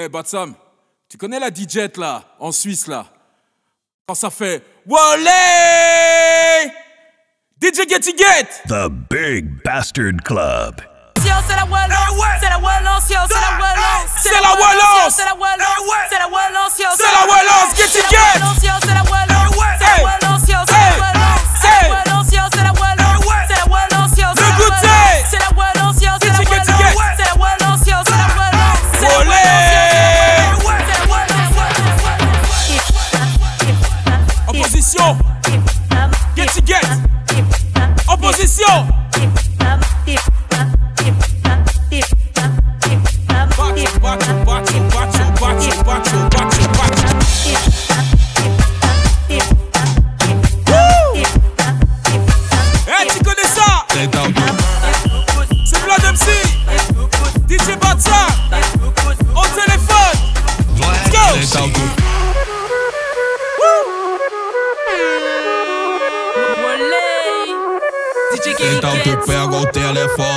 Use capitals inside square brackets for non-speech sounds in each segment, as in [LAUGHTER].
Eh, Batsam, tu connais la DJ là, en Suisse là Quand ça fait DJ Getty Get The Big Bastard Club. C'est la Wallance, c'est la Wallance, c'est la Wallance, C'est la Wallance c'est la Wallance, c'est la Wallance, C'est la Getty Get c'est la Wallance, c'est la Wallance, position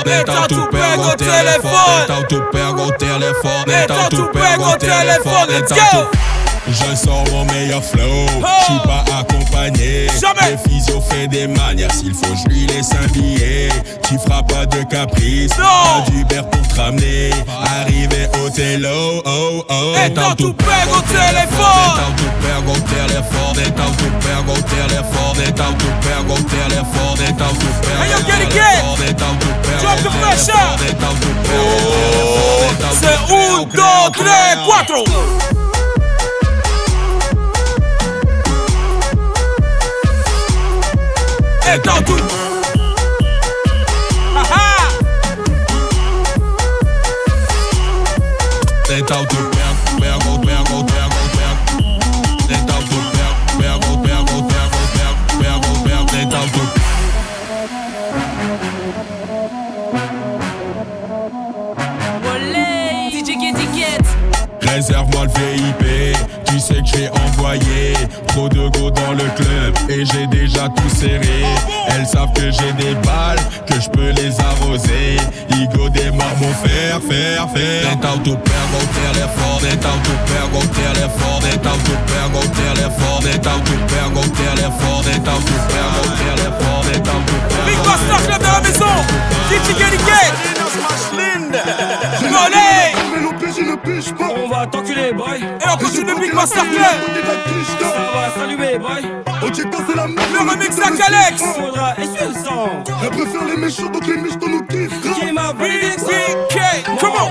Então tu pega o telefone. então tu pega o telefone, Então tu pega o telefone, let's então go. Je sors mon meilleur flow. Je suis pas accompagné. Jamais. Les physio fait des manières. S'il faut, je lui laisse un. Tu feras pas de caprice. Non. Pas d'Uber pour te ramener. Arrivé au télo. Oh, oh. oh. Et tant tout perd au téléphone. Et tant tout au téléphone. Et tant tout perd au téléphone. Et tout au téléphone. Et tout au téléphone. Oh, tout tout. C'est un, dos, tres, cuatro. est en tout. C'est en tout. Réserve-moi le VIP sais que j'ai envoyé trop de go dans le club et j'ai déjà tout serré. Elles savent que j'ai des balles, que je peux les arroser. Igo démarre mon fer, fer, fer. Tenta tout père, tout père, tout père, tout père, tout père, tout père. Big la maison. On va t'enculer, boy. Et on continue le Big Master Ça va s'allumer, boy. Le remix à Calex Faudra essuyer le sang. Elle préfère les méchants, donc les méchants nous kiffent. Qui m'a Come on.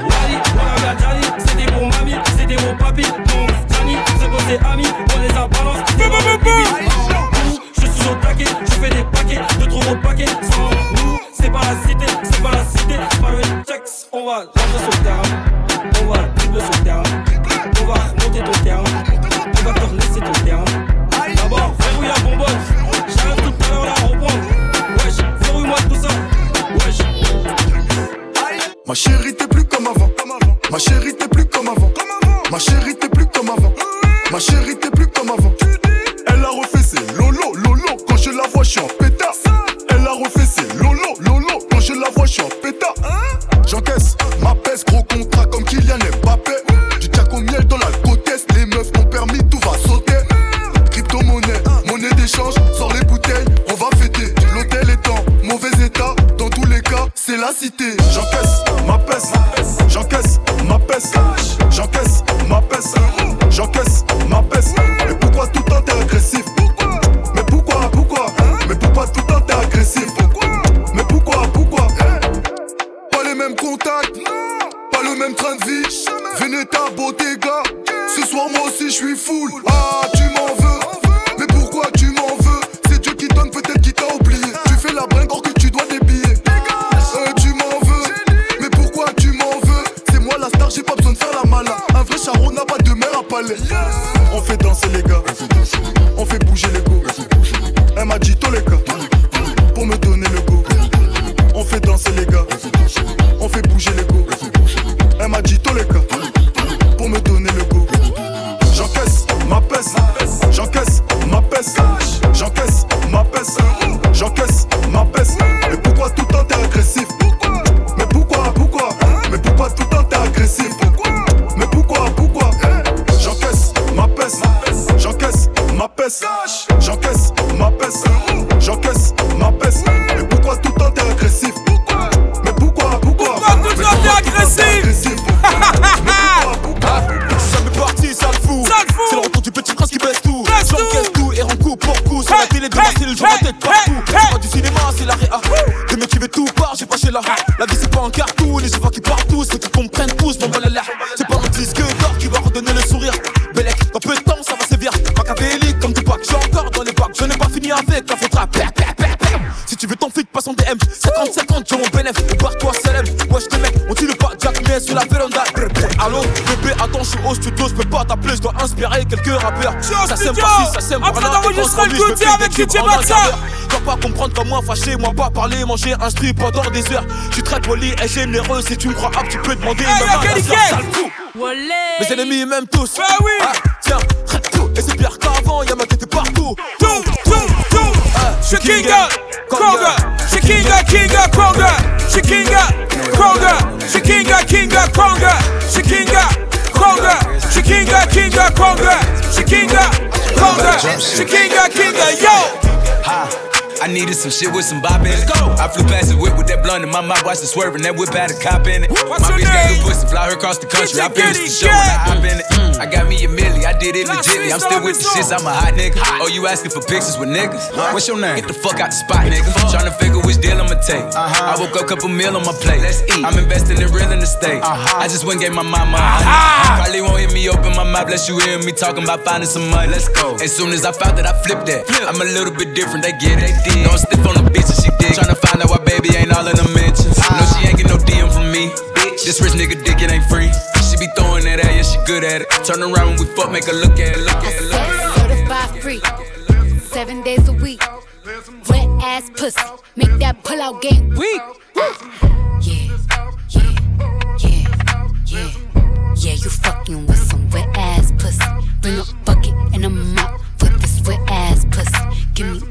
C'était mon mamie, c'était mon papy, mon Gianni, c'est bon, c'est ami, on les a balance. Je suis au taquet, je fais des paquets, de trop gros paquets, sans nous. C'est pas la cité, c'est la c'est On va rentrer sur terrain, on va dribbler sur terrain, on va remonter ton terrain, on va te laisser ton terrain. D'abord, verrouille la bonbonne, j'arrive tout à l'heure à reprendre. Wesh, verrouille-moi tout ça, wesh. Ma chérie, t'es plus comme avant. Ma chérie, t'es plus comme avant. Ma chérie, t'es plus comme avant. Ma chérie, t'es plus comme avant. qu'un Si tu veux ton flic, passe en DM 50-50, j'ai mon bénéf, barre-toi, célèbre Wesh les mecs, on tire le pas, Jack mais sur la véranda. Allô, bébé, attends, je suis au studio, je peux pas t'appeler, je dois inspirer quelques rappeurs. Ça sème par ça sème par là, d'enregistrer le côté avec DJ Batsa Dois pas comprendre comme moi, fâché, moi pas parler, manger, un instruit pendant des heures. Je suis très poli et généreux, si tu me crois hop, tu peux demander même un Mes ennemis, même tous, bah oui. Ah, tiens, et c'est pire quand Suis Konga, Shikinga, Kinga, Konga, Shikinga, Konga, Shikinga, Kinga, Konga, Shikinga, Konga, Shikinga, Kinga, Konga, Shikinga, Konga, Shikinga, Kinga, yo. Ha. I needed some shit with some bop in it. I flew past the whip with that blunt in my mouth, watched it swerving. That whip had a cop in it. What's my your bitch got name? good pussy, fly her across the country. I Get it, finished the get show it, and I hop in it. I got me a milli, I did it Class legitly. I'm still with the episode. shits, I'm a hot nigga. Oh, you asking for pictures with niggas? What's your name? Get the fuck out the spot, nigga. to figure which deal I'ma take. Uh-huh. I woke up, couple meal on my plate. Let's eat. I'm investing in real estate. Uh-huh. I just went and gave my mama a hundred. Probably won't hear me open my mouth, unless you hear me talking about finding some money. Let's go. As soon as I found that, I flipped that. Flip. I'm a little bit different, they get it. Don't stiff on the bitch and she dig. Tryna find out why baby ain't all in the mentions. Ah. No, she ain't get no DM from me. Bitch, this rich nigga dick, it ain't free. She be throwing that at, yeah, she good at it. Turn around when we fuck, make her look at it, look at it, look at it. certified free, seven days a week. Wet ass pussy, make that pull out game weak. Yeah, yeah, yeah, yeah, yeah. You fucking with some wet ass pussy. Bring a bucket and a mop for this wet ass pussy. Give me everything you got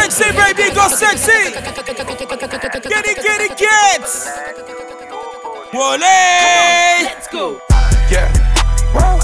Sexy, baby, go sexy. Get it, get it, get. Wale. Let's go. Yeah. Wow.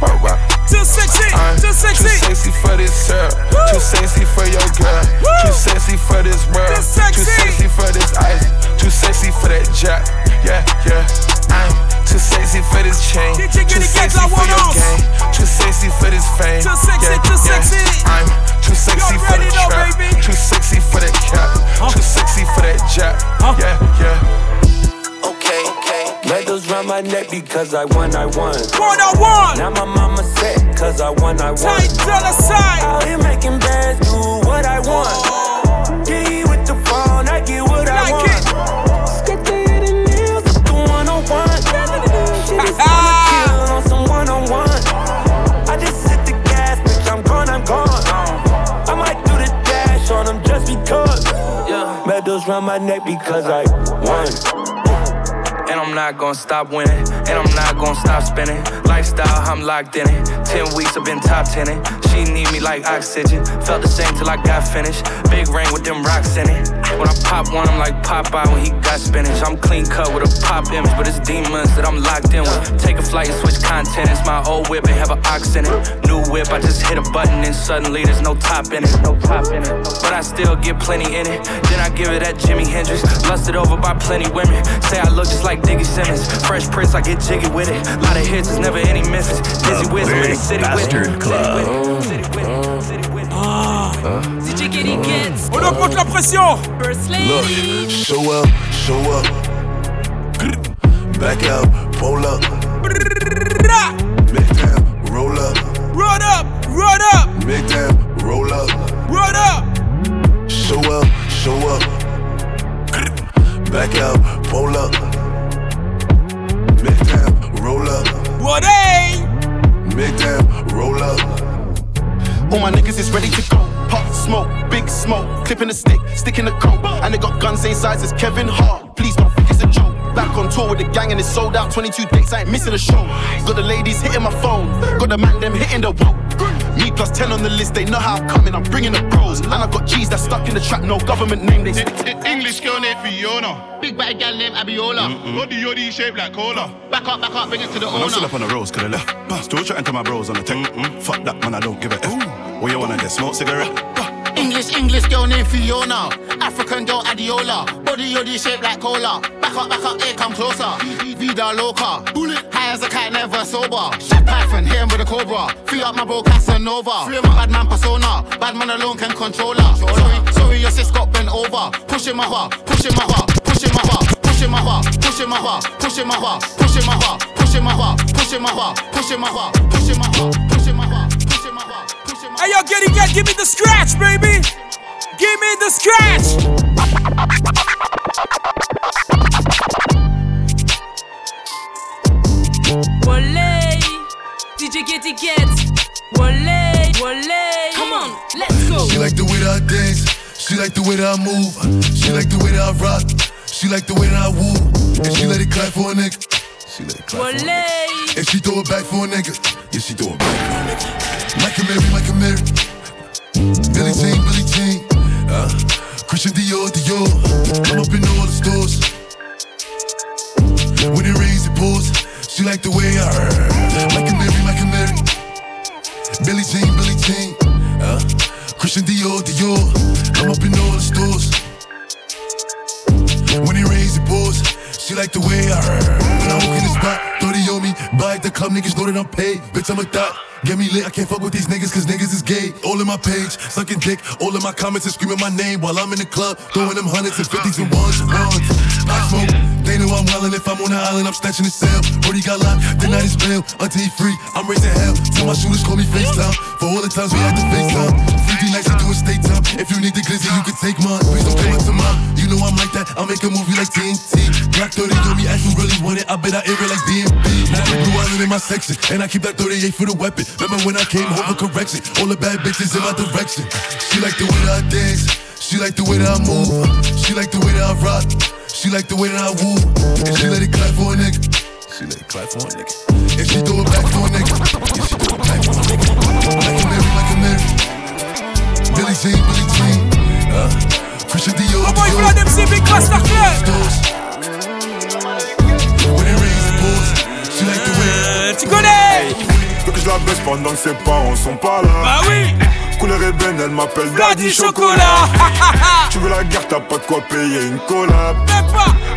Wow, wow. Too sexy, I'm too sexy. Too sexy for this syrup. Too sexy for your girl. Too sexy for this world. Too sexy. Too sexy for this ice. Too sexy for that jack. Yeah, yeah. I'm too sexy for this chain. Too sexy for your game. Too sexy for this fame. Too sexy, yeah, too yeah. sexy. I'm too sexy for the know, trap. baby. Too sexy for that cap. Too sexy for that jack. Huh? Yeah, yeah. Okay, okay. Medals round my neck because I won, I won. One on one. Now my mama set cause I won, I won. Tight dollar sign. Out here making bands, do what I want. Medals round my neck because I won. And I'm not gonna stop winning. And I'm not gonna stop spinning. Lifestyle, I'm locked in it. Ten weeks, I've been top tenning. She need me like oxygen. Felt the same till I got finished. Big ring with them rocks in it. When I pop one, I'm like Popeye when he got spinach. I'm clean cut with a pop image, but it's demons that I'm locked in with. Take a flight and switch content. It's my old whip and have an ox in it. New whip, I just hit a button and suddenly there's no top in it. No top in it. But I still get plenty in it. Then I give it that Jimi Hendrix. Lusted over by plenty women. Say I look just like Diggy Simmons. Fresh Prince, I get jiggy with it. Lot of hits, there's never any misses. Dizzy The with in the city with it. Club. City with it. City with it. DJ Kitty Kids. On augmente la pression. First Look, lady. show up, show up. Back out, pull up. Big time, roll up. Run up, run up, Big time, roll up. run up. Show up, show up. Back out, pull up. Big time, roll up. What hey? Big time, roll up. All my niggas is ready to go. Pop smoke, big smoke, clipping the stick, sticking the coat. And they got guns same size as Kevin Hart. Please don't think it's a joke. Back on tour with the gang and it's sold out. 22 dates, I ain't missing a show. Got the ladies hitting my phone, got the man them hitting the whoa. plus 10 on the list, they know how I'm coming, I'm bringing the bros. And I've got G's that's stuck in the trap, no government name, they English girl named Fiona. Big bad gal named Abiola. Body yoddy shaped like cola. Back up, back up, bring it to the Man, I'm still owner. up on the roads, could have left. Still chatting to my bros on the tech. Fuck that, man, I don't give a F. What you wanna get? Smoke cigarette? English, English girl named Fiona. African girl Adiola. Body yoddy shaped like cola. Back up, back up, here come closer. Vida loca. High as a cat, never sober. Shot Python, hit him with a cobra. Free up my bro Casanova. Free up my bad man persona. Bad man alone can control her. Sorry, sorry, your sis got bent over. Push him over, push him over, push him over, push him over, push him over, push him over, push him over, push him over, push him over, push him over, push him over, push him over, push him over. Hey, yo, get it, get, give me the scratch, baby. Give me the scratch. Wale, DJ Getty Gets. Wale, Wale. Come on, let's go. She like the way that I dance. She like the way that I move. She like the way that I rock. She like the way that I woo. And she let it clap for a nigga. She let it clap for a nigga. And she throw it back for a nigga. Yeah, she throw it back for a nigga. Michael Mary, Michael Mary. Billie Jean, Billie Jean. Uh, Christian Dior, Dior. I'm up in all the stores. When it rains, it pours. She like the way I Michael Mary, Michael Mary. Billie Jean, Billie Jean. Uh, Christian Dior, Dior. I'm up in all the stores. When it rains, it pours. She like the way I When I walk in the spot, 30 on me. Buy at the club, niggas know that I'm paid. Bitch, I'm a thot. Get me lit, I can't fuck with these niggas cause niggas is gay. All in my page, sucking dick. All in my comments and screaming my name while I'm in the club. Throwing them hundreds and fifties and ones and ones. I smoke, they know I'm wildin'. If I'm on the island, I'm snatching the cell. Brody got locked, the night is bail. Until he free, I'm raising hell. Tell my shooters call me FaceTime. For all the times we had to FaceTime. 50 nights to do a state time. If you need the glizzy, you can take mine. Please don't come up to mine. You know I'm like that. I'll make a movie like TNT. Black 30 on me, as you really want it. I bet I air it like DMB. Now the blue island in my section. And I keep that 38 for the weapon. Remember when I came home for correction? All the bad bitches in my direction. She like the way that I dance. She like the way that I move. She like the way that I rock. She like the way that I woo. And she let it clap for a nigga. She let it clap for a nigga. And she throw it back for a nigga. And she throw it back for a nigga. Like a Mary, like a Mary. Billie Jean, Billie Jean. Uh, Christian Dior, Oh boy, Dior. Vlad MC, big cluster club. When it rains, it pours. She like the way. Tu connais Veux que je la baisse pendant que ses parents sont pas là. Bah oui. Couleur ébène, elle m'appelle Daddy Chocolat. Tu veux la guerre, t'as pas de quoi payer une collab.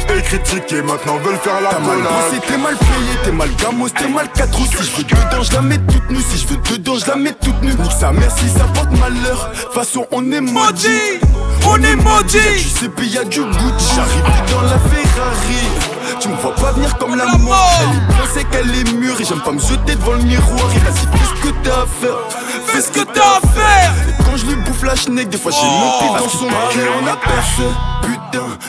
Et critiquer, maintenant veulent faire la collab. t'es mal payé, t'es mal gamos, t'es mal 4 ou Si je veux dedans, je la mets toute nue. Si je veux dedans, je la mets toute nue. Nique sa mère si ça porte malheur. De toute façon, on est maudit. On est maudit. Du CP, y'a du Gucci. J'arrive dans la Ferrari. Tu me vois pas venir comme la mort. Elle est bien, c'est qu'elle est mûre. Et j'aime pas me jeter devant le miroir. Et vas-y, fais ce que t'as à faire. Fais ce que t'as à faire. Et quand je lui bouffe la schneck, des fois j'ai monté dans son cœur. On a percé. Putain,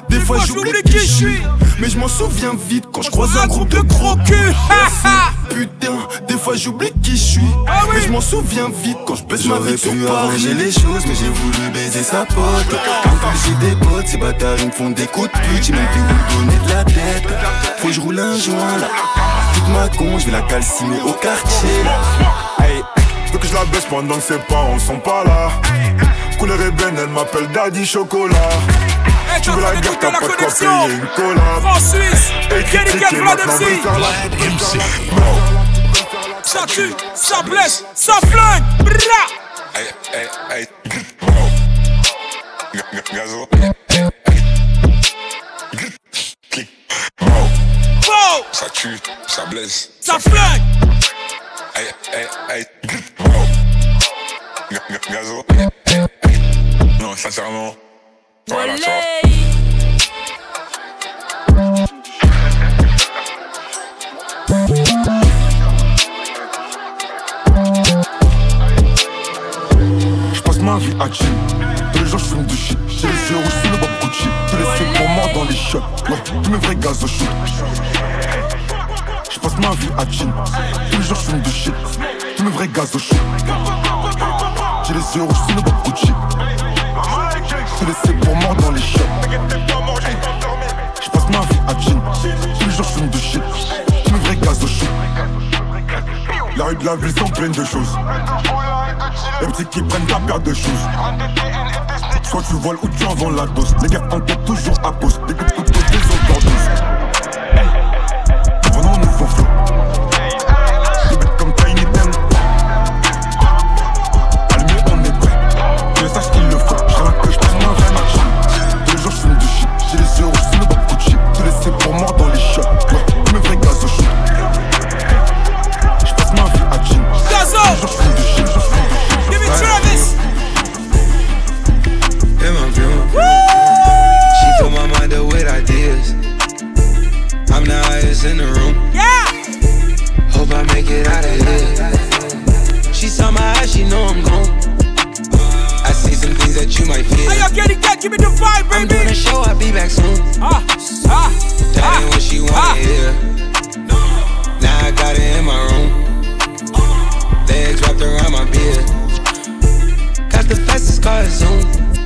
des fois j'oublie qui je suis. Mais je m'en souviens vite quand je croise un groupe de gros culs. [LAUGHS] Putain, des fois j'oublie qui je suis. Mais je m'en souviens vite quand je baisse ma J'aurais vie sur pu arranger Paris. les choses, mais j'ai voulu baiser sa pote. Plus, j'ai des potes, ces bâtards ils me font des coups de pute. J'ai même plus où donner de la tête. Faut que je roule un joint là. Toute ma con, je vais la calciner au quartier là. Hey, veux que je la baisse pendant que ses parents sont pas là. Couleur ébène, elle m'appelle Daddy Chocolat. tu veux la guerre, t'as pas de quoi payer une collab. France-Suisse. Critiquer, Vlad MC. faire la Ça tue, ça blesse, ça flingue. Bra. Hey, hey, hey. Gazo. Ça tue, ça blesse. Ça flingue. Gazo. Non, sincèrement. Voilà, tu vois. Je passe ma vie à chill. Tous les jours je fume du shit. J'ai les yeux rouges sous le bob Gucci. Tous les flics pour moi dans les shots. Ouais, tous mes vrais gaz au shoot. Je passe ma vie à chill. Tous les jours je fume du shit. Tous mes vrais gaz au shoot. J'ai les yeux rouges sous le bob Gucci tout laissé pour mort dans les shops. Je passe ma vie à jean. Tous les jours, je fume de shit. Tu me vrai gaz au shoot. La rue de la ville sont pleines de choses. Les petits qui prennent ta paire de choses. Soit tu voles ou tu en vends la dose. Les gars en toujours à poste. horizonte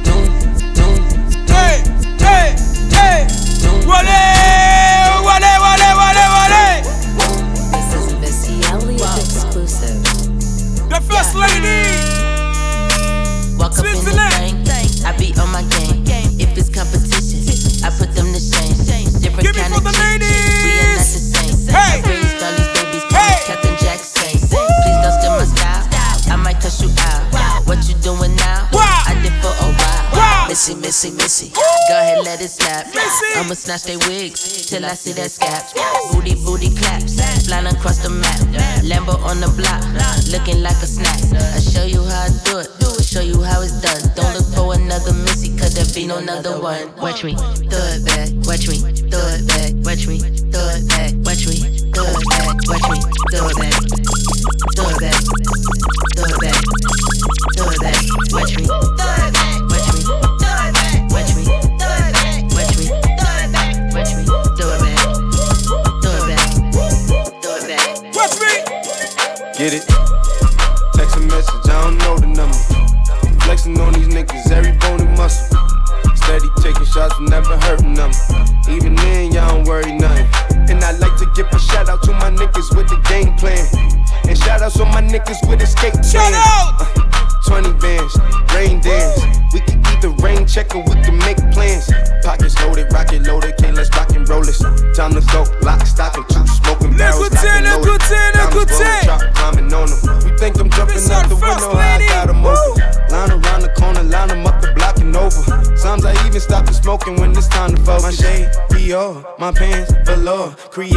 snatch they wigs till I see their scabs. Booty, booty claps, flying across the map. Lambo on the block, looking like a snack. I show you how I do it, show you how it's done. Don't look for another missy, cause there be no another one. Watch me. Do it.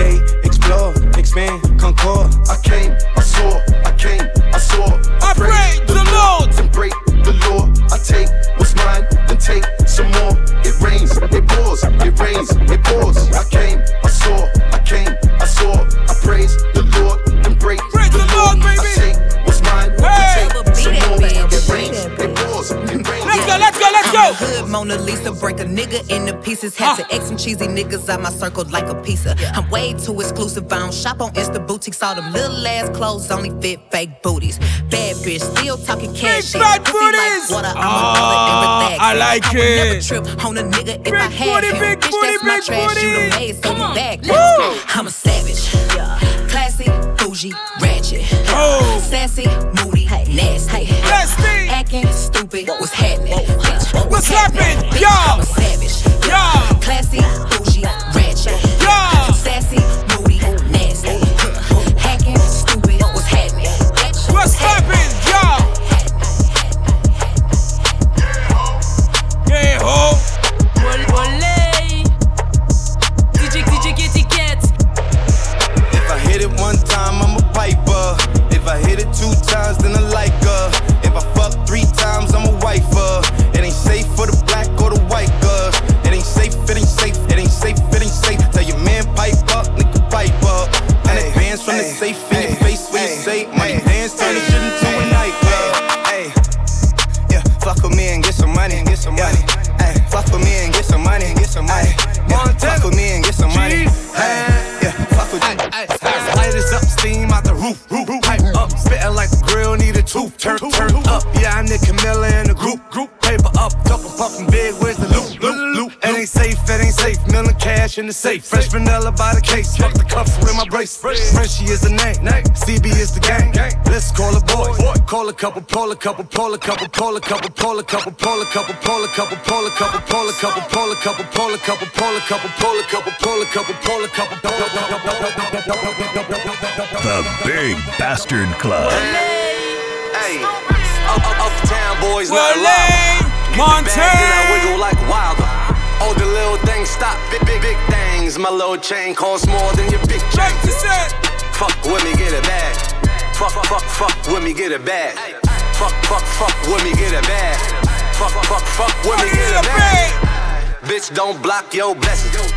Create, explore, expand, concord. I came, I saw, I came, I saw. I prayed the, the Lord and break the law. I take what's mine and take some more. It rains, it pours, it rains, it pours. I came. Mona Lisa. Break a nigga into pieces. Had to X some cheesy niggas out my circle like a pizza. I'm way too exclusive. I don't shop on Insta boutiques. All them little ass clothes only fit fake booties. Bad bitch, still talking cash. Fake fat booties. Like water, I'm oh, I like I it. Never trip on a nigga if big I had booty, him. Big bitch, booty, that's my big trash. Booty. You the maze, so you back. I'm a savage. Yeah. Classy, bougie, oh. ratchet. Oh. Sassy, moody, hey. nasty. Nasty. Acting stupid. What's happening? slapping, Yo. I'm a savage, Yo. Classy, Fuck with me and get some money. Hey, yeah, fuck with you. Light is up, steam out the roof, roof, pipe up. Spitting like the grill, need a tooth, turn, turn up. Yeah, I'm the Camilla cash in the safe. Fresh vanilla by the case. Fuck the cuffs with my brace. Frenchie is the name. CB is the gang. Let's call a boy. Call a couple, pull a couple, pull a couple, pull a couple, pull a couple, pull a couple, pull a couple, pull a couple, pull a couple, pull a couple, pull a couple, pull a couple, pull a couple, pull a couple, pull a couple, pull a couple. The Big Bastard Club. Hey, up, up, uptown boys, not allowed. Montana. Wiggle like wilder. All the little things stop, big, big, big things. My little chain costs more than your big chain. Fuck with me, get it back. Fuck, fuck, fuck with me, get it back. Fuck, fuck, fuck with me, get it back. Fuck, fuck, fuck with me, get it back. Bitch, don't block your blessings.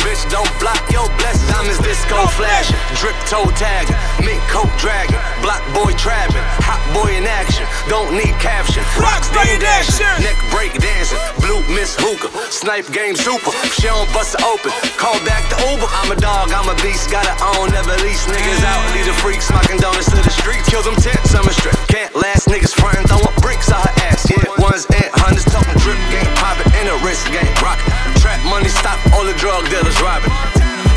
Bitch, don't block your blessings. Diamonds disco flashing, drip toe tagging, mink coat dragging, block boy trapping, hot boy in action. Don't need caption. Rocks ding dashing, neck break dancing, blue miss hookah, snipe game super. She don't bust it open, call back the Uber. I'm a dog, I'm a beast, gotta own, never lease niggas out. Lead a freak, smocking donuts to the streets. Kill them tents, I'm a strip. Can't last niggas frontin', throwing bricks out her ass. Yeah, ones and hundreds, talking drip game, poppin' in a wrist game, rockin'. Trap money, stop all the drug dealers robbing.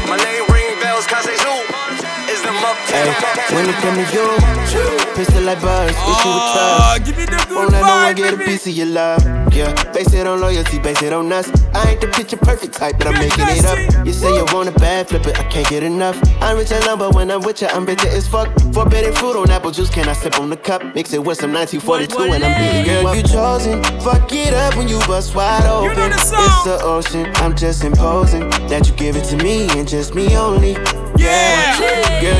My name ring bells, cause they zoom. Is them up Ay, when it come to you, pistol like buzz, issue with ah, trust. Give me the good Won't let no vibe, one get a piece of your love. Yeah, base it on loyalty, base it on us. I ain't the picture perfect type, but I'm making it up. You say you want a bad flip it, I can't get enough. I'm rich and lumber when I'm with you, I'm bitter as fuck. Forbidden fruit on apple juice, can I sip on the cup? Mix it with some 1942 and I'm beating Girl, you chosen. Fuck it up when you bust wide open. It's the ocean, I'm just imposing that you give it to me and just me only. Yeah, girl,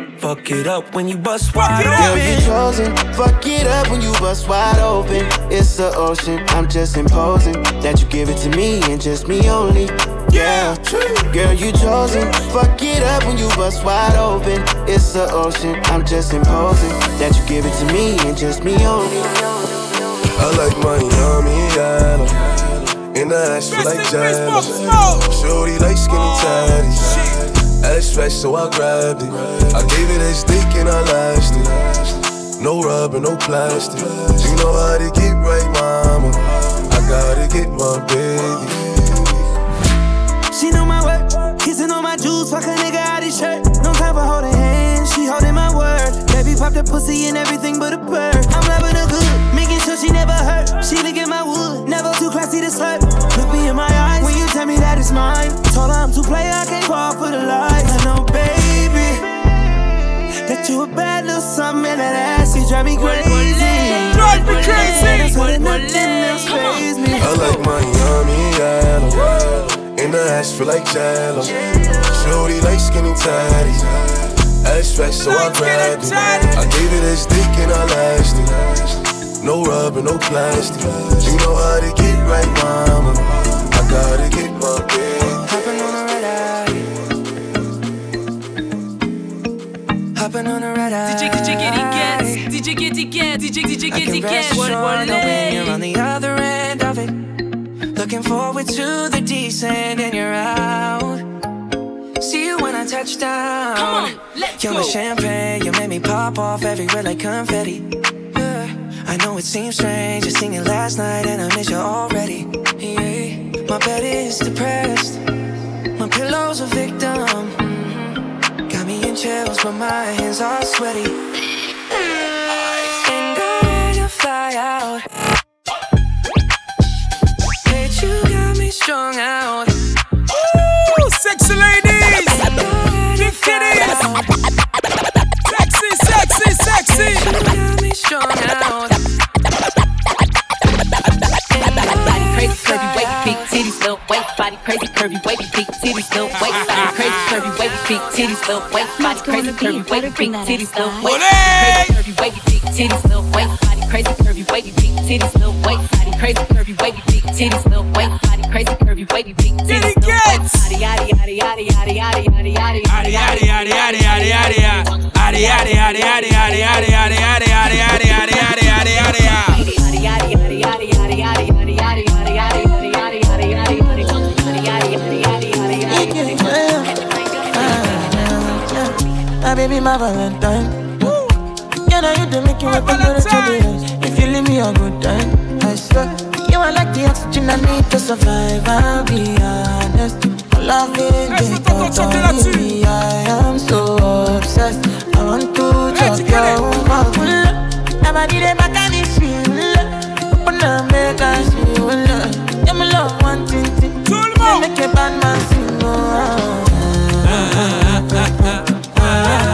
Fuck it up when you bust wide open. Girl, you open. chosen. Fuck it up when you bust wide open. It's the ocean, I'm just imposing that you give it to me and just me only. Yeah, true. girl, you chosen. Fuck it up when you bust wide open. It's the ocean, I'm just imposing that you give it to me and just me only. I like Miami yellow. In the ass feel like jello. Shorty like skinny tatties. Ass fresh, so I grabbed it. I gave it a stick and I lashed it. No rubber, no plastic. You know how to get right, mama. I gotta get my baby. She know my work, kissing on my jewels, fuck a nigga out his shirt. No time for holding pop that pussy and everything but a bird. I'm loving her good, making sure she never hurt. She look at my wood, never too classy to slurp. Look me in my eyes when you tell me that it's mine. Told her I'm too play, I can't fall for the lies. I know, baby, that you a bad little something and that ass, you drive me crazy. Drive me crazy. So that nothing else faze me. I like Miami yellow. In the ass feel like jello. Shorty like skinny tatties. Fresh, so I grabbed it. I gave it a stick and I lashed it. No rubber, no plastic. You know how to get right, mama. You're my champagne, you made me pop off everywhere like confetti. Yeah. I know it seems strange, I seen you last night and I miss you already. Yeah. My bed is depressed, my pillow's a victim. Got me in chills, but my hands are sweaty. And ready to fly out. Bitch, you got me strung out. Got me strung out. Body crazy, curvy, wavy, big titties, little waist. Body crazy, curvy, wavy, big titties, little waist. Body crazy, curvy, wavy, big titties, little waist. Body crazy, curvy, wavy, big titties, little waist. Crazy, curvy, wavy, big titties, little waist. Body crazy, curvy, wavy, big titties, little waist. Body crazy, curvy, wavy, big titties, little waist. Body crazy curvy wavy feet. Get it, gets. Yaddy yaddy yaddy yaddy yaddy yaddy yaddy yaddy yaddy yaddy yaddy yaddy yaddy yaddy My baby, my Valentine. You know you do make you another two days. If you leave me a good time, I swear. You are like the oxygen I need to survive. I'll be honest. Loving hey, the top of me, I am so obsessed. I want to chop your woman. Nobody dey back at me, she will. Open up, make her feel will. Yeah, my love one thing, thing. Make a bad man sing. Oh, ah.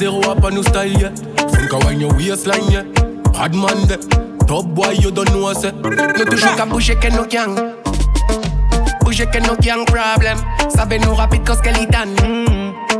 Zero up a new style, yeah. Think I when your waistline, yeah. Bad man, de. Top boy, you don't know, say. No toujours qu'à bouger que no gang. Bouger que no gang problem. Sabe nous rapide cause qu'elle est done.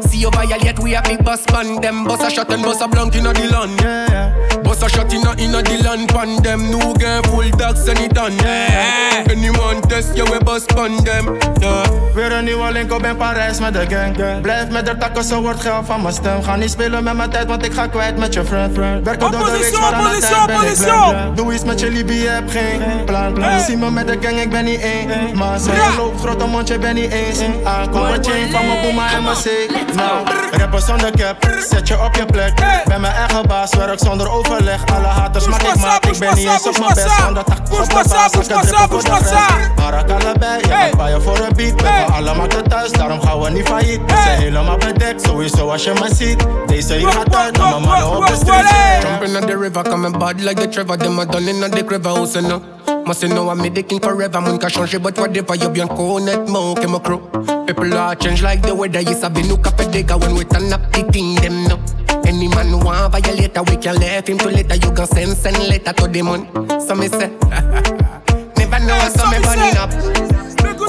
See you violate, we have big boss pan them. Boss a shot and boss a blank in the land. Yeah. Boss a shot in a in a the land pan them. No game full dogs and it done. Yeah. Anyone test you we pan them. Yeah. Weer een nieuwe link op in Parijs met de gang. Blijf met de takken, zo wordt geld van mijn stem. Ga niet spelen met mijn tijd, want ik ga kwijt met je friend. Werken door de week, maar aan de tijd ben ik blank. Doe iets met je Libië, heb geen plan. Zie me met de gang, ik ben niet één. Maar ze loopt grote mondje, ben niet eens. Aankom een chain van mijn boema en mijn C. Nou, rappen zonder cap, zet je op je plek. Ben mijn eigen baas, werk zonder overleg. Alle haters maak ik ik ben niet eens op mijn best. Omdat ik op mijn baas, ik heb drippen voor de rest. Maar ik allebei, je gaat bij je voor een beat. We allemaal te thuis, daarom gaan we niet failliet. We zijn helemaal bedekt, sowieso als je me ziet. Deze hier gaat uit, naar mijn mannen op de street. Jumping on the river, coming bad like the Trevor. Them a done in the river, house oh, and no. Must know I'm the king forever. Mun ka changer, but whatever you bien connaître, mon que mon crew. People are change like the weather. You sabi nous cap dega when we turn up the thing them no. Any man who want violate, we can let him to later. You can send send letter to the man. So me say, [LAUGHS]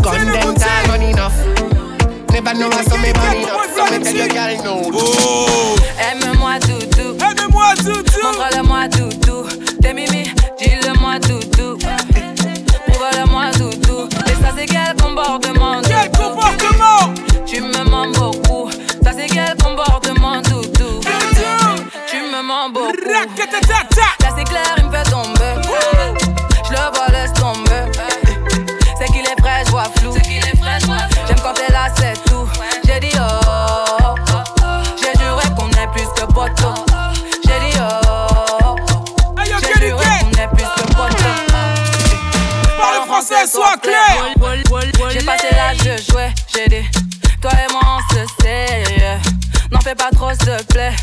Gun them time on enough. Never know so me burning up. So me tell you girl no. Aime-moi doudou. Aime-moi doudou. Montre-le-moi doudou. T'es mimi, dis-le-moi doudou. Prouve-le-moi doudou. Et ça c'est quel comportement Quel comportement? Tu me mens beaucoup. Ça c'est quel comportement doudou. Tu me mens beaucoup. Là c'est clair, sois clair. J'ai passé l'âge de jouer, j'ai dit. Toi et moi, on se sait. N'en fais pas trop, s'il te plaît.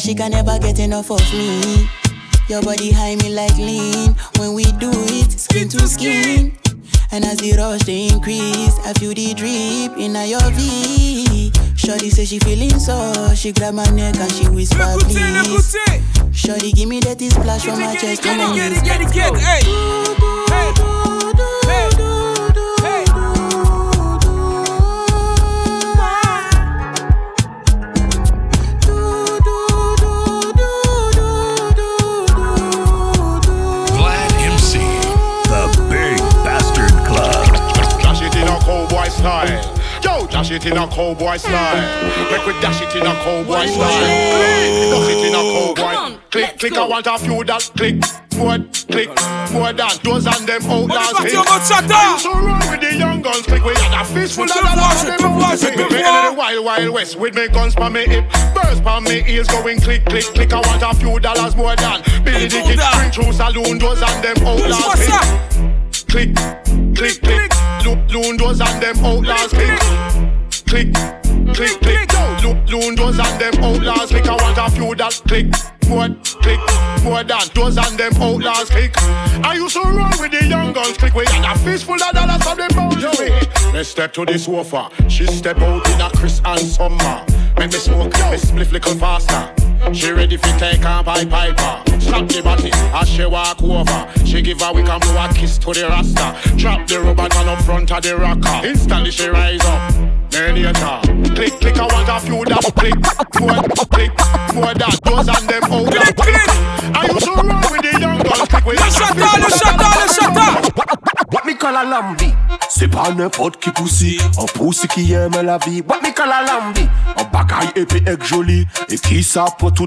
She can never get enough of me. Your body high me like lean. When we do it, skin to skin. And as the rush they increase, I feel the drip in your V. Shorty say she feeling so, she grab my neck and she whisper please. Shorty give me that splash from my chest and my knees. Get it, get it, hey. Hey. Hey. Style. Yo, dash it in a cowboy style. Make we dash it in a cowboy style. Dash it in a cowboy. Click, click, I want a few that click. More, click, more than those and them outlaws. en mode chata. I used to run with the young guns, click. We had a fist full of dollars. Je peux voir, je peux Me in the wild, wild west with me guns pa me hip. Birds pa me ears going click, click, click. I want a few dollars more than Billy the Kid. Spring through saloon doors and them outlaws. Click, click, click, click. Loon, loon doors and them outlaws. Click, click, click, click. Loon, loon doors and them outlaws. Click. I want a few that click. More, click, more than those and them outlaws click. I used to run with the young guns click. We had a fist full of dollars from them bounce. Me step to the sofa, she step out in a Chris and summer. Make me smoke, me spliff little faster. She ready fi take her by piper. Slap the body as she walk over. She give a we can blow a kiss to the rasta. Drop the rubber gun up front of the rocker. Instantly she rise up. Terminator. Click, click, I want a few that click. More, click, more that those and them out. Click, click. I used to run with the young guns. Click, we Le chata, le chata, le chata. What What me call a lambi C'est pas n'importe qui poussi Un poussi qui aime la vie What me call a lambi Bagaille épais et joli. Et qui ça pour tout?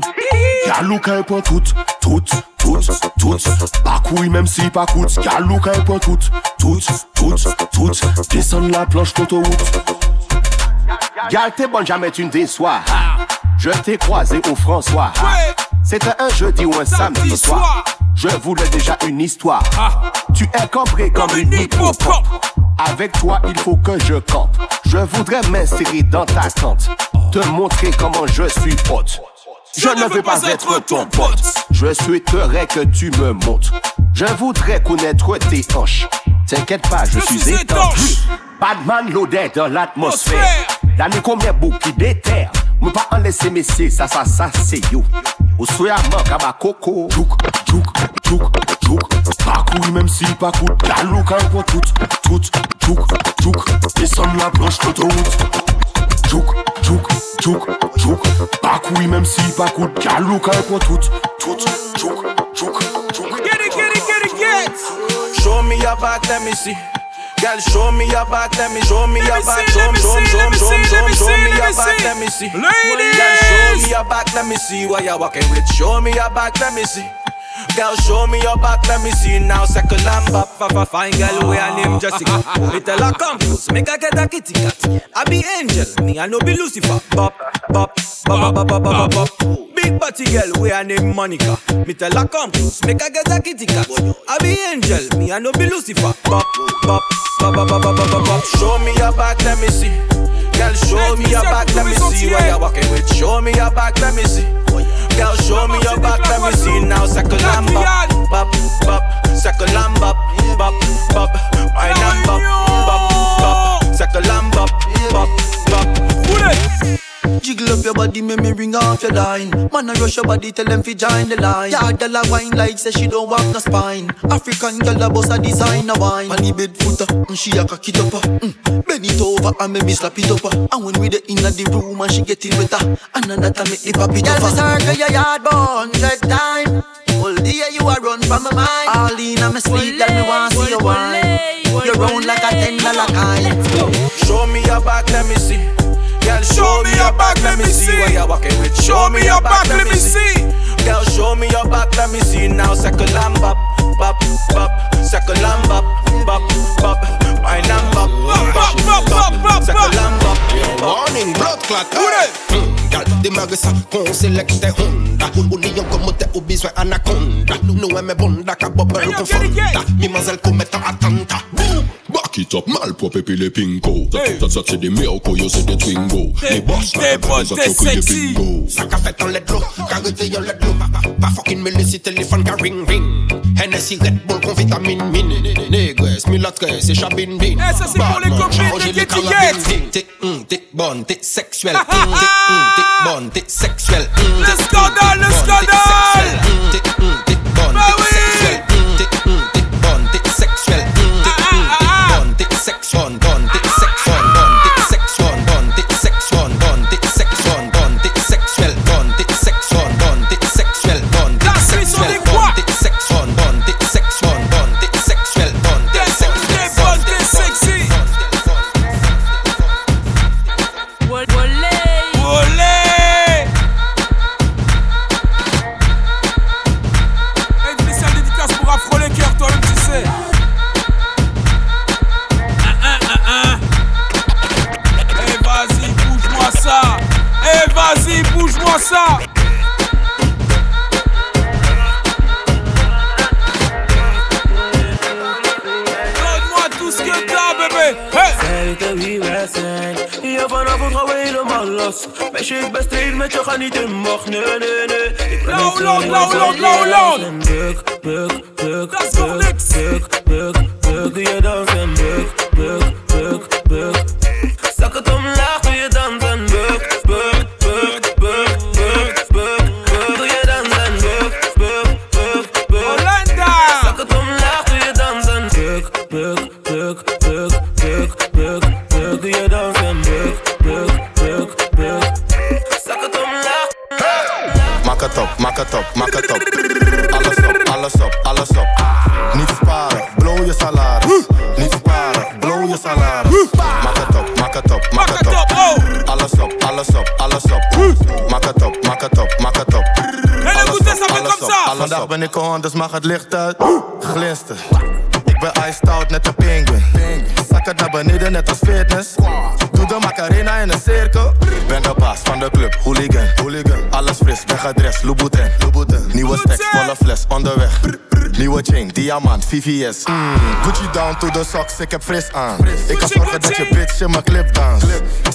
Galou qu'elle pour tout Tout, tout, tout. Couille même si pas coûte. Galou pour tout Tout, tout, tout. Descendre la planche d'autoroute. Gal t'es bonne jamais tu ne déçois Je t'ai croisé au François. C'était un jeudi ou un samedi soir. Je voulais déjà une histoire. Tu es cambré comme une Avec toi il faut que je campe Je voudrais m'insérer dans ta tente Te montrer comment je suis pote je ne veux pas être ton pote. Je souhaiterais que tu me montres. Je voudrais connaître tes hanches. T'inquiète pas, je, suis étanche. Badman loaded dans l'atmosphère. La ni konbyen bou ki deter Mwen pa an lese mesye, sa sa sa se yo. Ou soya man kaba koko Chouk, chouk, chouk, chouk. Pakou yi menm si yi pakou La lou kan pou tout, tout, chouk, chouk. E son la blanche tout out Chouk, chouk, chouk, chouk. Pakou yi menm si yi pakou La lou kan pou tout, tout, chouk, chouk, chouk. Get it, get it, get it, get it. Show me your back, let me see Girl, show me your back, let me show me your back, show me, show me, show me, show me, show me, show me let your me back, see. let me see. Ladies. Girl, show me your back, let me see what you walking with. Show me your back, let me see girl, show me your back, let me see now. Second lamp up, fa fa fine girl, We are named Jessica. Me tell her come close, make her get a kitty cat. I be angel, me I no be Lucifer. Bop, bop, bop, bop, bop, bop, bop. Big party girl, we are named Monica. Me tell her come close, make her get a kitty cat. I be angel, me I no be Lucifer. Pop, pop, pop, pop, pop, pop, pop. bop. Show me your back, let me see. Girl, show me your back, let me see Where you walking with. Show me your back, let me see. Girl, show me your back, let me see now. Second lamb up, bop, bop. Second lamb up, bop, bop. Wine and bop, bop, bop. Second lamb up, bop, bop. Jiggle up your body, make me ring off your line. Man, I rush your body, tell them fi join the line. Yeah, girl a wine like say she don't walk no spine. African girl a boss a designer wine. On the bed footer, mm, she a cock it up. uh, Mm. Bend it over and make me slap it up. uh. And when we the inna the room and she get it wetter, another time make the pop it up. Girl, me circle your yard about hundred time. All day you a run from my mind. All in on me sleep, girl, me want see you wine. You round like a ten dollar coin. Show me your back, let me see. Show me your back, let me see what you're walking with. Show me your back, let me see. Girl, show me your back, let me see now. Second lamb up, bop, bop. Second lamb up, bop, bop. Wine and bop, bop, bop, bop. Lamb up, Warning, blood clot. Gal, démarre ça, qu'on sélecte Honda. Ou lion comme t'es au besoin anaconda. Nous aimons bonda, ka bubble confonda. Mimazelle commettant attentat. Boom! Back it up, mal pour péper les pinko. Ça, ça, c'est des yo, c'est des twingo. Les boss, là, les les bingo. Ça qu'a fait en let l'eau, carité en let l'eau. Pas fucking me laisser téléphone, car ring ring. Hennessy, Red Bull, con vitamine mine. Négresse, mulâtresse, et chabine bin. Eh, ça, c'est pour les copines de Getty Get Tick, tick, mm, tick, bun, tick, sexual. Mm, Tick, mm, tick, bun, tick, sexual. Mm, Let's mm, go down, let's go down. Mm, tick, gol, gol. ga niet in, mag nee das macht diamant, VVS. Mm. Gucci down to the socks, ik heb fris aan. Ik kan zorgen dat je bitch in mijn clip dans.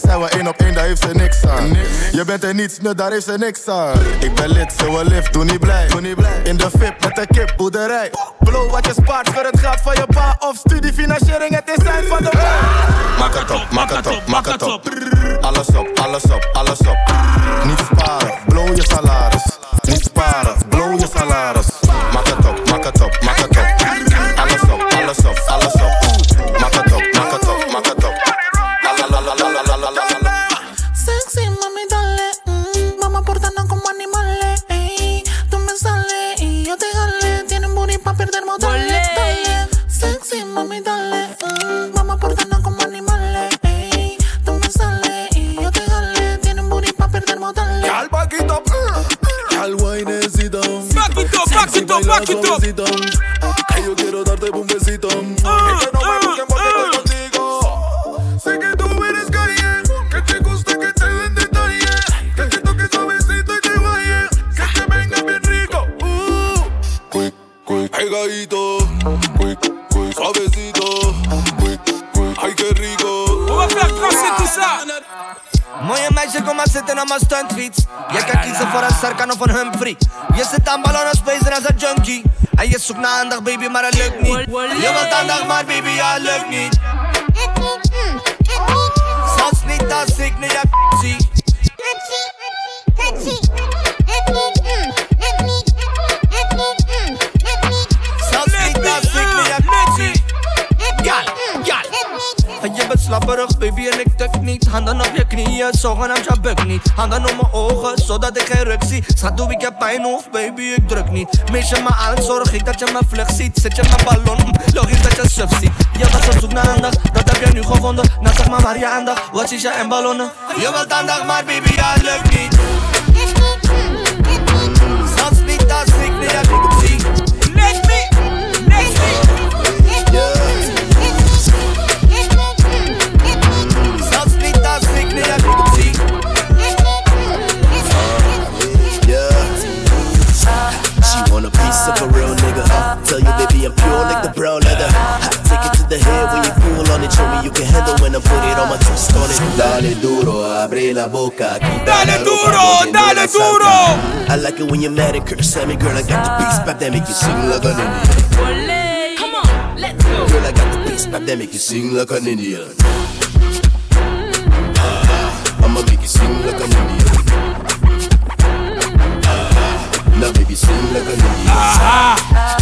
Zijn we één op één, daar heeft ze niks aan. Je bent er niets, nu daar heeft ze niks aan. Ik ben lid, zo we lift, doe niet blij. In de VIP met de kip, boerderij. Blow wat je spaart voor het geld van je pa of studiefinanciering, het is tijd van de Maak het op, maak het op, maak het op. Alles op, alles op, alles op. Niet sparen, blow je salaris. Kiezen voor een Sarkan of een Humphrey. Je zit aan ballon als bezig als een junkie. En je zoekt naar aandacht, baby, maar het lukt niet. Je wilt aandacht, maar baby, ja, het lukt niet. Zelfs niet als ik naar je zie. Zelfs niet als ik naar je zie. Gal, gal. En je bent slapperig, baby, en ik tuk niet. Handen op je knieën, zogenaamd je buk niet. Handen op mijn ogen, zodat Schat, doe ik heb pijn of baby, ik druk niet. Mees je me aan, zorg ik dat je me vlug ziet. Zet je mijn ballon, logisch dat je suf ziet. Je was op zoek naar aandacht, dat heb je nu gevonden. Nou zeg maar waar je aandacht, wat is je en ballonnen? Je wilt aandacht, maar baby, het lukt niet. Baby, I'm like the brown leather. Take it to the head when you pull on it. Show me you can handle when I put it on my twist on it. Dale duro, abre la boca. Dale duro, dale duro. I like it when you're mad and curse at me, girl. I got the beats back that make you sing like an Indian. Come on, let's go. Girl, I got the beats back that make you sing like an Indian. Ah, I'ma make you sing like an Indian. Ah, now baby sing like an Indian.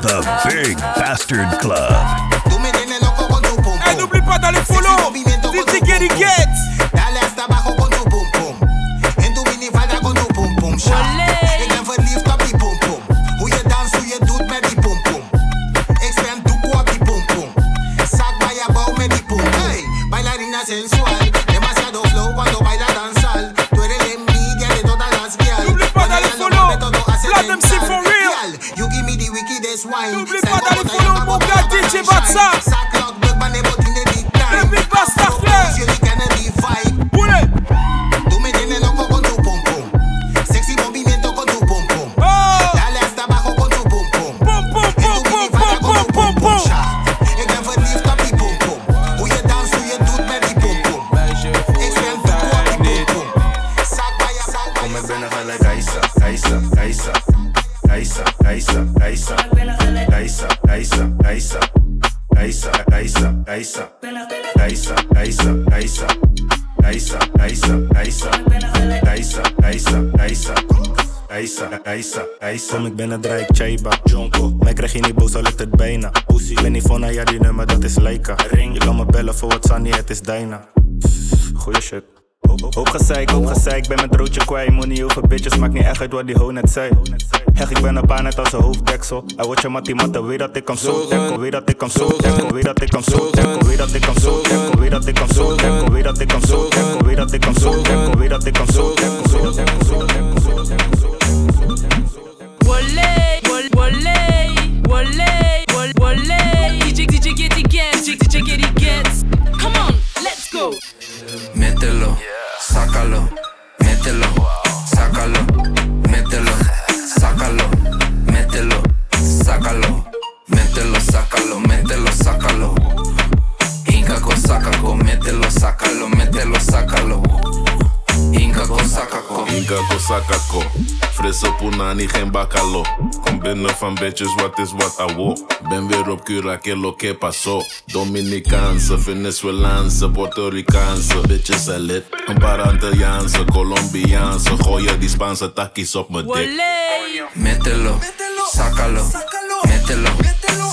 The Big Bastard Club. Aisa, Aisa, Aisa. Aisa, Aisa, Aisa. Aisa, Aisa, Aisa. Aisa, Aisa, Aisa. Kom ik binnen, draai ik Chaiba, Jonko. Mij krijg je niet boos, al lukt het bijna. Pussy, ben niet van, ja die nummer, dat is Leica. Ring, je kan me bellen voor wat Sunny, het is Dyna. Goeie shit. Hoop gezeik, hoop gezeik, ben met roodje kwijt. Money over bitches, maakt niet echt uit wat die ho net zei. Hech, ik ben een paar net als een hoofddeksel. Hij wordt je mattie matte, weet dat ik hem zo tackle. Weet dat ik hem zo tackle, weet dat ik hem zo tackle. Weet dat ik hem zo tackle, weet dat ik hem zo tackle. Weet dat ik hem zo tackle, weet dat ik hem zo tackle. Weet dat ik hem zo Wale, wale, wale, wale, wale. DJ, DJ, get it, get, DJ, DJ, get it, get. Come on, let's go. Mételo, sácalo, mételo, sácalo, mételo, sácalo, mételo, sácalo, mételo, sácalo, mételo, sácalo. Inca con sacaco, mételo, sácalo, mételo, sácalo. Sacaco. Inca Kosakako. Frisse punani, geen bakalo. Kom binnen van bitches, wat is wat awo. Ben weer op Cura, que lo que pasó. Dominicaanse, Venezuelaanse, Puerto Ricaanse. Bitches zijn lid. Een paar Antilliaanse, Colombiaanse. Gooien die Spaanse takkies op mijn dik. Mételo, sácalo, mételo,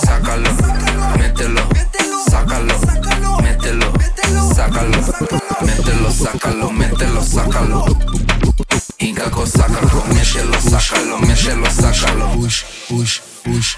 sácalo, mételo, sácalo, mételo, sácalo, mételo, sácalo, mételo, sácalo. Inca sácalo, mételo, sácalo, mételo, sácalo. Push, push, push.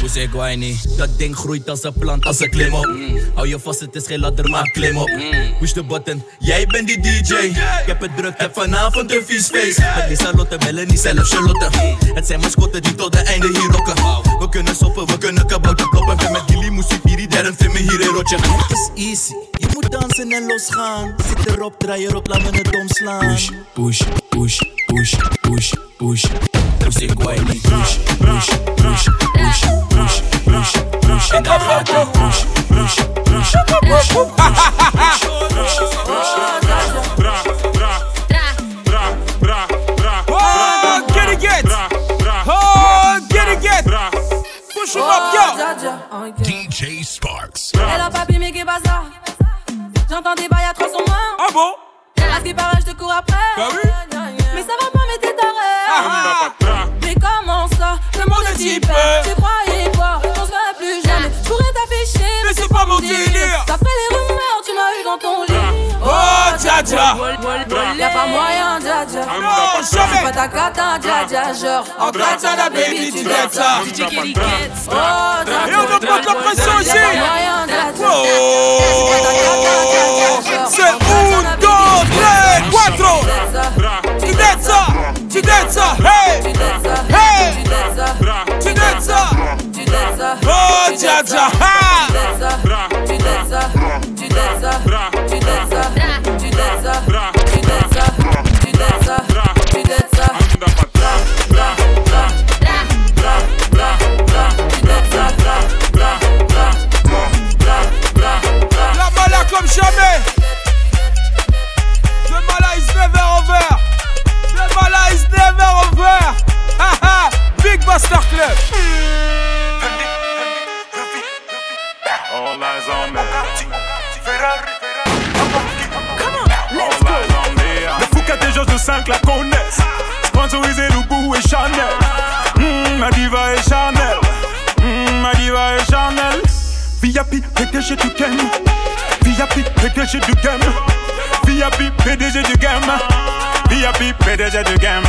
Hoe zeg Guayni? Dat ding groeit als een plant, als een klim op. Hou je vast, het is geen ladder, maar klim op. Push de button, jij bent die DJ. Ik heb het druk, heb vanavond een vies feest. Met Lisa Lotte, bellen niet zelf Charlotte. Het zijn mascotten die tot de einde hier rocken. We kunnen soppen, we kunnen kabouter kloppen. Ben met Gilly, muziek, hier, daarom vind me hier een rotje. Het is easy, je moet dansen en losgaan. Zit erop, draai erop, laat me het omslaan. Push, push, push, push, push, push. Hoe zeg Guayni? Push, push, push, push, push, Oh. Oh. DJ Sparks. Elle a ça? J'entends des bails à 300 mains. Ah bon? À ce qui paraît, je te cours après. Bah oui. Mais ça va pas, mais t'es Ah, taré. Mais comment ça? Le monde est type. Dja. Y'a pas moyen, dja dja. Non, jamais. pas ta cata, dja dja. Genre, en katana, baby, tu dettes ça. DJ Kelly Gets. Oh, dja Et on augmente la pression ici. Y'a pas moyen, dja dja. Oh, c'est un, dos, tres, cuatro. Tu dettes ça, tu dettes ça, hey, hey, tu dettes ça. Oh, dja dja, Georges de 5 la connaissent. Sponsorisé Loubou et Chanel. Mm, ma diva et Chanel. Mm, ma diva et Chanel. VIP, PDG du game. VIP, PDG du game. VIP, PDG du game. VIP, PDG du game.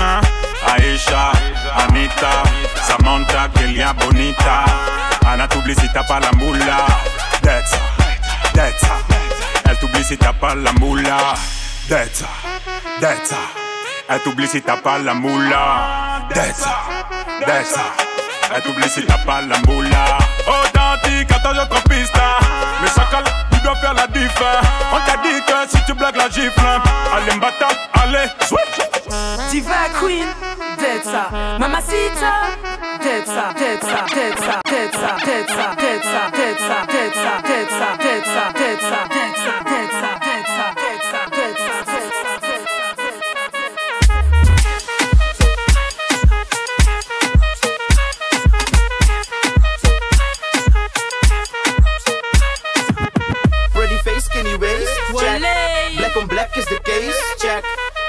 Aisha, Anita, Samantha, Kelia Bonita. Anna t'oublie si t'as pas la moula. That's that's Elle t'oublie si t'as pas la moula. That's that's Elle t'oublie si t'as pas la moula. That's Elle t'oublie si t'as pas la moula. Authentique, attends, j'autre piste. Mais chacal, dois faire la diff. On t'a dit que si tu blagues la gifle, allez m'bata, allez, switch. Diva Queen, dead. Mamacita, dead ça, dead ça, dead ça, dead ça, dead ça, dead ça, dead ça, dead ça, dead ça, dead ça, dead ça, dead ça,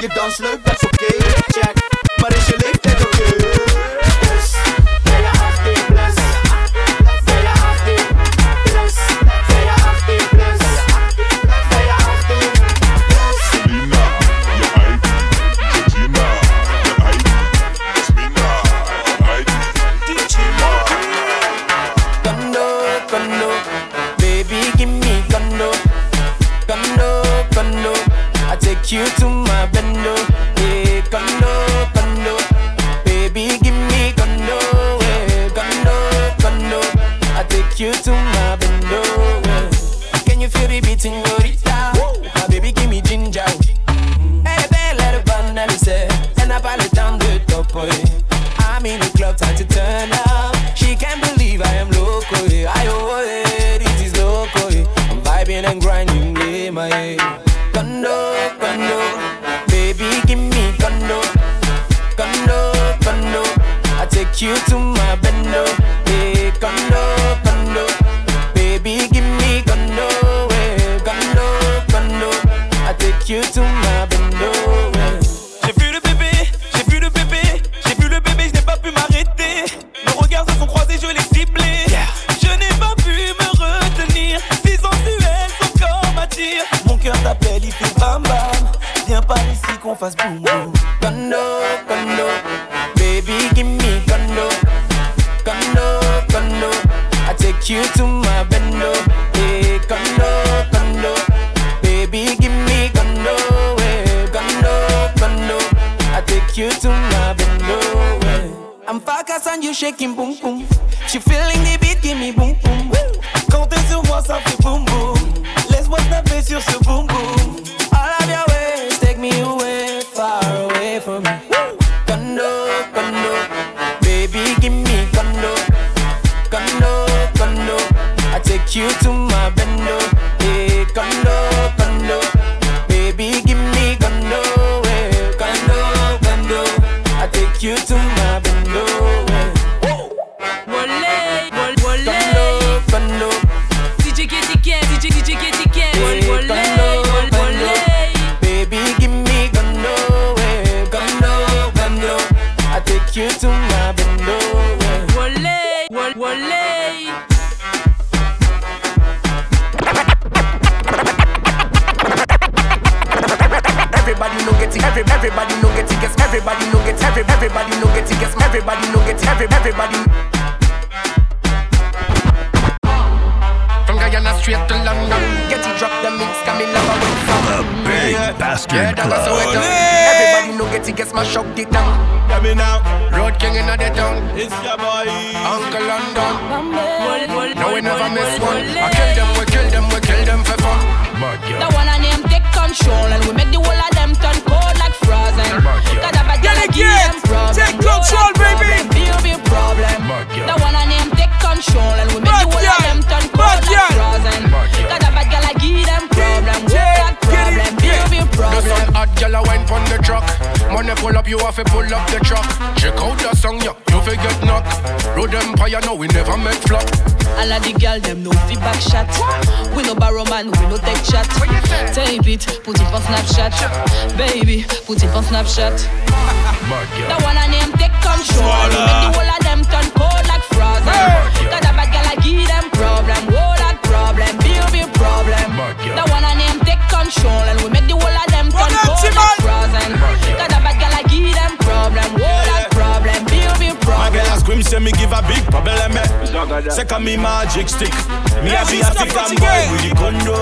Je dans leuk, dat is oké, check. Is leeftijd you to my yeah. I'm focused on you shaking boom boom. She feeling the beat, give me boom boom. Quand t'es sur moi, ça fait boum boum. Laisse-moi snapper sur ce boum boum. All of your ways take me away, far away from me. Condo, condo, baby, give me condo, condo, condo. I take you to girl them no feedback shot. We no borrow man, we no take chat. Tape it, put it on Snapchat. Baby, put it on Snapchat. The one I name take control. We make the whole of them turn cold like frozen. Got a bad girl I give them problem. Whole lot problem, be big problem. The one I name take control and we make the whole Them say me give a big problem, eh? Second me magic stick. Me a be a stick and boy with the condo.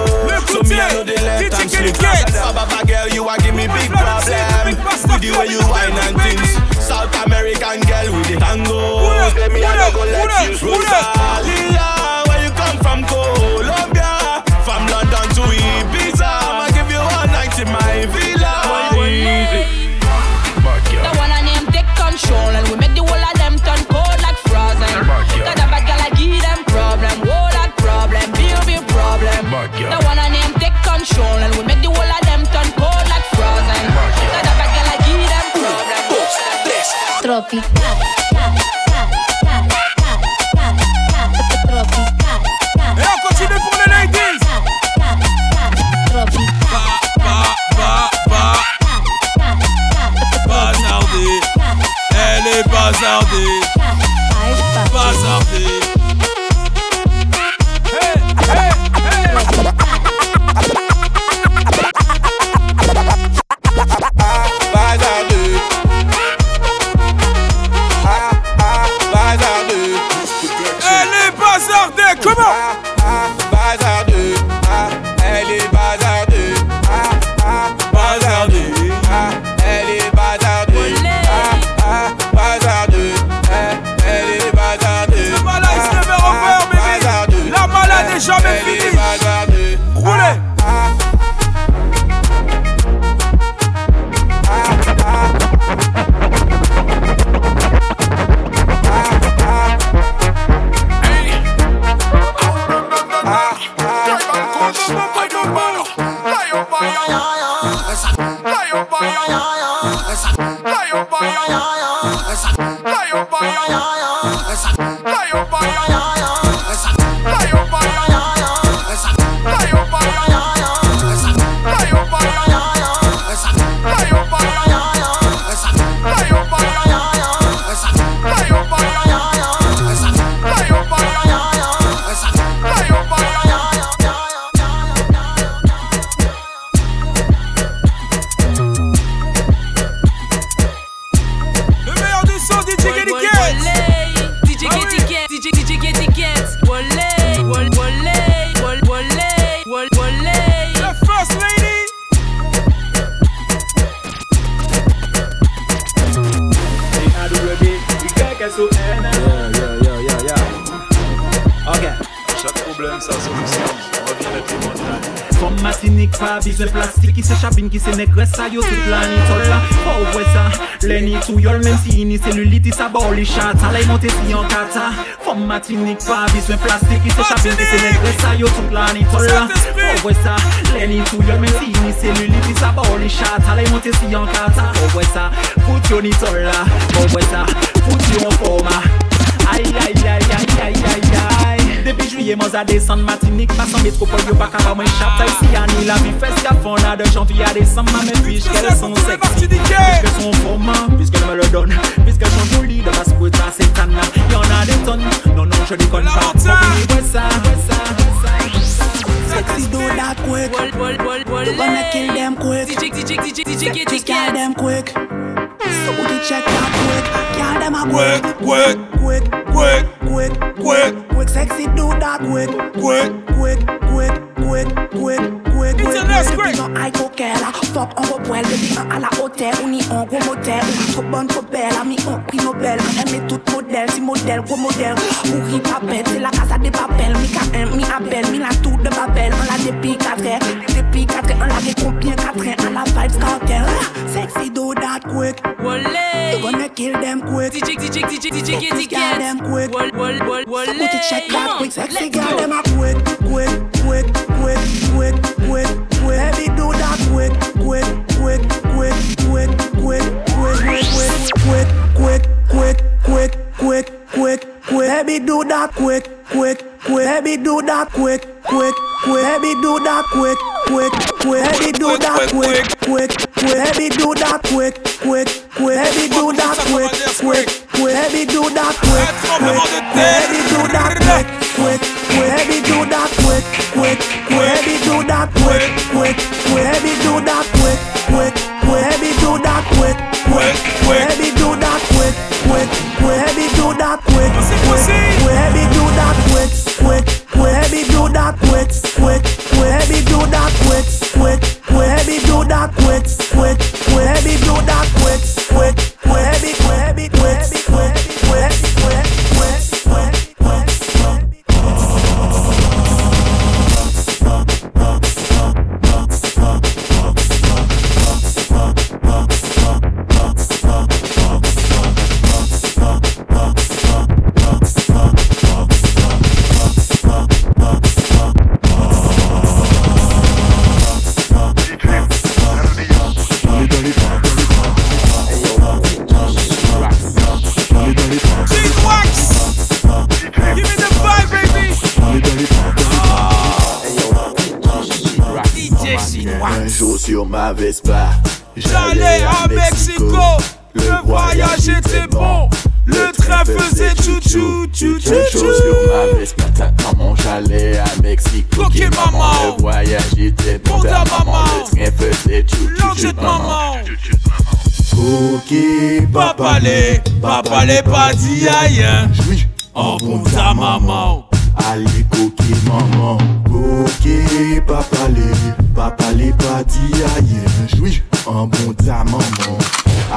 So me a know the left and slip. Baba girl, you a give me big problem. With the way you wine and things. South American girl with the tango. Let me a go let you Rosalia, where you come from, Colombia? From London to Ibiza. I'ma give you all night in my villa. One, one, one, one, one, one, one, one, one, one, one, one, control And we make the whole of them turn cold like frozen. Cause the bad girl I give them problem. Dos, tres Tropical. Bazardé, elle est bazardée. Timnik pa biswen plastik I se chabil di se negre sa yo tout la ni tol la Fowwe sa, lè tou yon men si ni seluli Pi sa ba ni chata, lè yon te si yon kata Fowwe sa, fout yo ni tol la Depi juye man za desan matinik Pasan metropol yo baka ba mwen chap Tay si ani la mi fes ka fon la de janvier à décembre Ma men fiche qu'elles sont sexy Puisque son format, puisqu'elle me le donne Puisqu'elles sont jolies de basse pour ça c'est Tana Y'en a des tonnes, non non je déconne pas. Bon oui, ouais ça, ouais ça, ouais ça. Sexy do that quick. You gonna kill them quick. DJ DJ DJ DJ Getty Just kill them quick. So booty check that quick? Kill them a Quick, quick, quick, quick, quick, quick, quick. Sexy do that quick, quick, quick, quick, quick, quick, quick, quick. Quick. un high coquel, fuck on repoil, depuis un à la hôtel, on y en gros motel. Trop bonne, trop belle, ami on prix Nobel. On aime tout modèle, si modèle, gros modèle. Pour qui papel, c'est la casa des papels. Mi KM, mi appel, mi la tour de Babel. On l'a depuis 4 heures, depuis 4 heures, on l'a fait combien 4 heures, on la vibes cartel. Sexy do that quick. Wale. You gonna kill them quick. DJ DJ DJ DJ Getty Kill Gets. them quick. Wale, wale, wale. So put it check that quick. Sexy girl, them a quick, quick, quick, quick, quick, quick, quick. Baby, do that quick, quick, quick, quick, quick, quick, quick, quick, quick, quick, quick, quick, quick, quick, quick. Baby, do that quick, quick, quick. Baby, do that quick, quick, quick. Baby, do that quick, quick, quick. Baby, do that quick, quick, quick. Baby, do that quick, quick, quick. Baby, do that quick, quick, quick. Baby, do that quick, quick, quick. Baby, do that quick, quick, quick. Baby, do that quick, quick, quick. Baby, do that quick, quick, quick. Baby, do that quick, quick, do that quick, quick, quick. Baby, do that quick, quick, quick. Baby, do that quick, quick, quick. Baby, do that quick, quick, quick. Baby, do that quick, quick, quick. Baby, do that quick, quick, quick. Baby, do that quick, quick, iyayen ọ̀bùntà maman, allez koke maman, koke papale, papale pati ayen, jwi, an bon ta maman.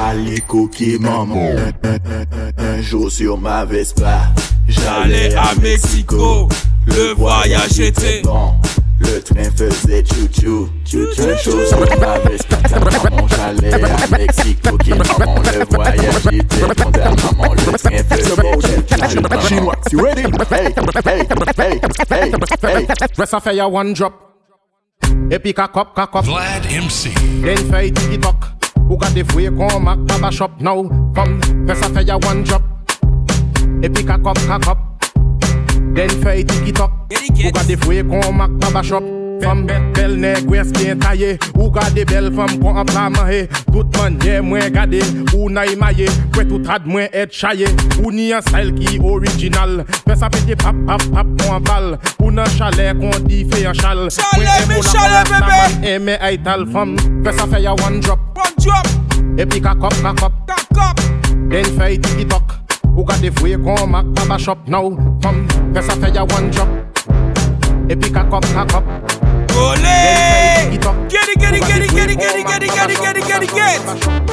Ale koke maman, un, un jour sur ma Vespa, j'allais à Mexico, le voyage était bon. Le train faisait chou-chou, chou-chou, sur ma Vespa. Press a fire, one drop. Epic a cup, cock up. Vlad MC. Then fight TikTok. Who got the way come back to shop now? Come, press a fire, one drop. Epic a cup, cock up. Then fight TikTok. Who got the way come back to shop? Fem bet bel neg wes bien taye Ou gade bel fem kon an pla manye Tout manye mwen gade Ou na imaye Kwe tout rad mwen et chaye Ou ni an style ki original. Fè sa pete pap pap pap kon an bal. Ou nan chale kon di fe an chal Chale mi chale bebe Eme ay tal fem Fè sa fè ya one drop. One drop. Epi kakop kakop Kakop Den fe yi tiki tok Ou gade fwe kon mak baba shop. Nou Fem Fè sa fè ya one drop. Epi kakop kakop Olé. Get it, get it, get it, get it, get it, get it, get it, get it, get it, get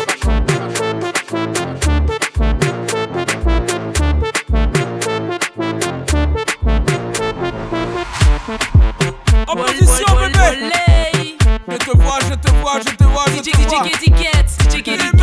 bébé. Je te vois, je te vois, je te vois, je te vois. DJ,